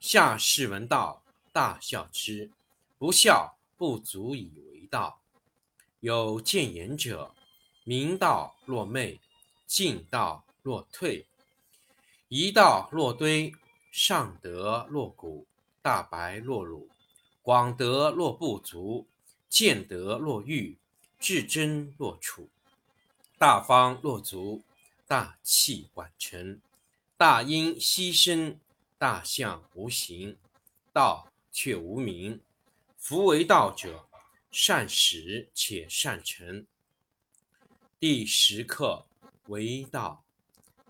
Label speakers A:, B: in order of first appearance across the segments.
A: 下士闻道，大笑之；不孝，不足以为道。有见言者，明道若昧，进道若退，一道若堆，上德若谷，大白若鲁，广德若不足，见德若愚，至真若楚，大方若足，大器晚成，大音希声。大象无形，道却无名。夫为道者，善始且善成。第十课为道，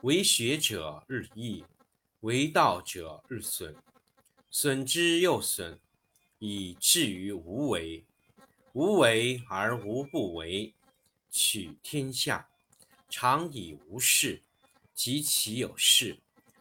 A: 为学者日益，为道者日损，损之又损，以至于无为。无为而无不为，取天下常以无事，及其有事。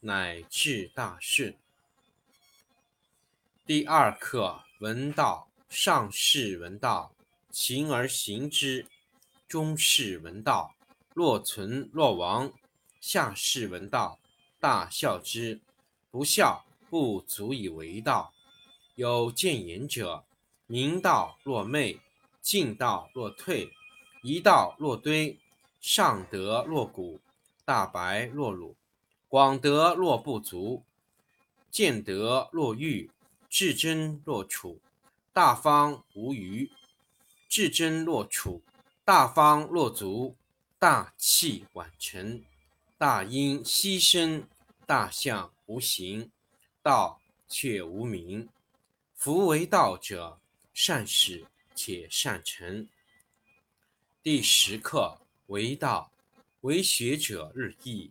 A: 乃至大顺。第二课闻道。上士闻道，勤而行之；中士闻道，若存若亡；下士闻道，大笑之。不孝，不足以为道。有见言者：明道若昧，进道若退，一道若堆，上德若谷，大白若鲁。广德若不足，见德若愚，至真若楚，大方无余；至真若楚，大方若足，大器晚成，大音希声，大象无形，道却无名。夫为道者，善始且善成。第十课为道，为学者日益。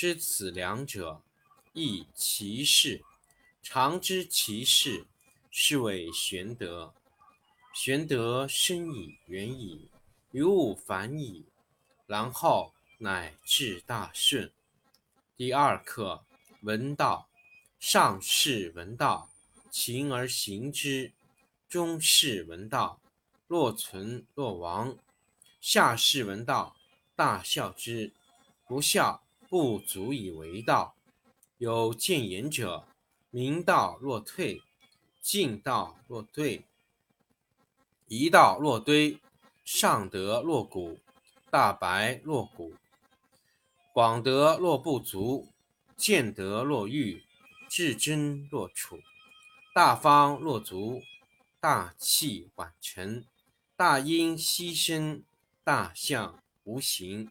A: 知此两者，亦其事。常知其事，是谓玄德。玄德深矣，远矣，于物反矣，然后乃至大顺。第二课，闻道。上士闻道，勤而行之；中士闻道，若存若亡；下士闻道，大笑之。不笑，不足以为道。有见言者，明道若退，进道若退，一道若堆，上德若谷，大白若谷，广德若不足，见德若愚。至真若处，大方若足，大器晚成，大音希声，大象无形。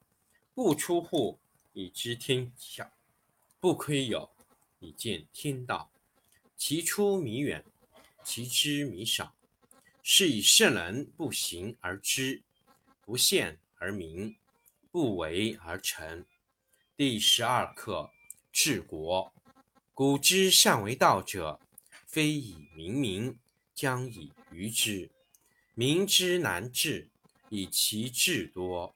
A: 不出户，以知天下；不窥有，以见天道。其出弥远，其知弥少。是以圣人不行而知，不见而明，不为而成。第十二课：治国。古之善为道者，非以明民，将以愚之。民之难治，以其智多。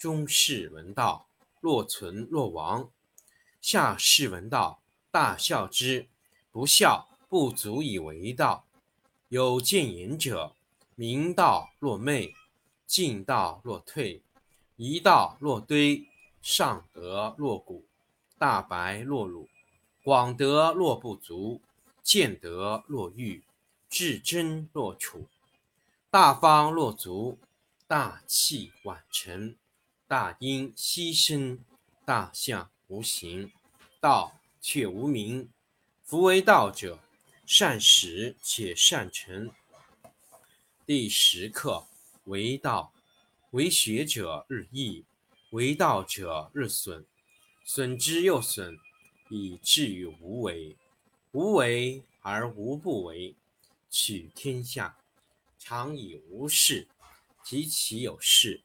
A: 中士闻道，若存若亡；下士闻道，大笑之。不笑，不足以为道。有见言者：明道若昧，进道若退，一道若堆，上德若谷，大白若鲁，广德若不足。见德若愚，至真若处，大方若足，大器晚成，大音希声，大象无形。道却无名。夫为道者，善始且善成。第十课为道，为学者日益，为道者日损，损之又损，以至于无为。无为而无不为，取天下常以无事，及其有事，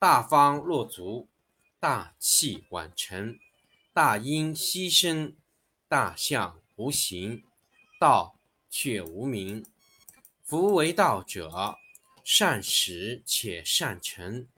A: 大方若足，大器晚成，大音希声，大象无形，道却无名。夫为道者，善始且善成。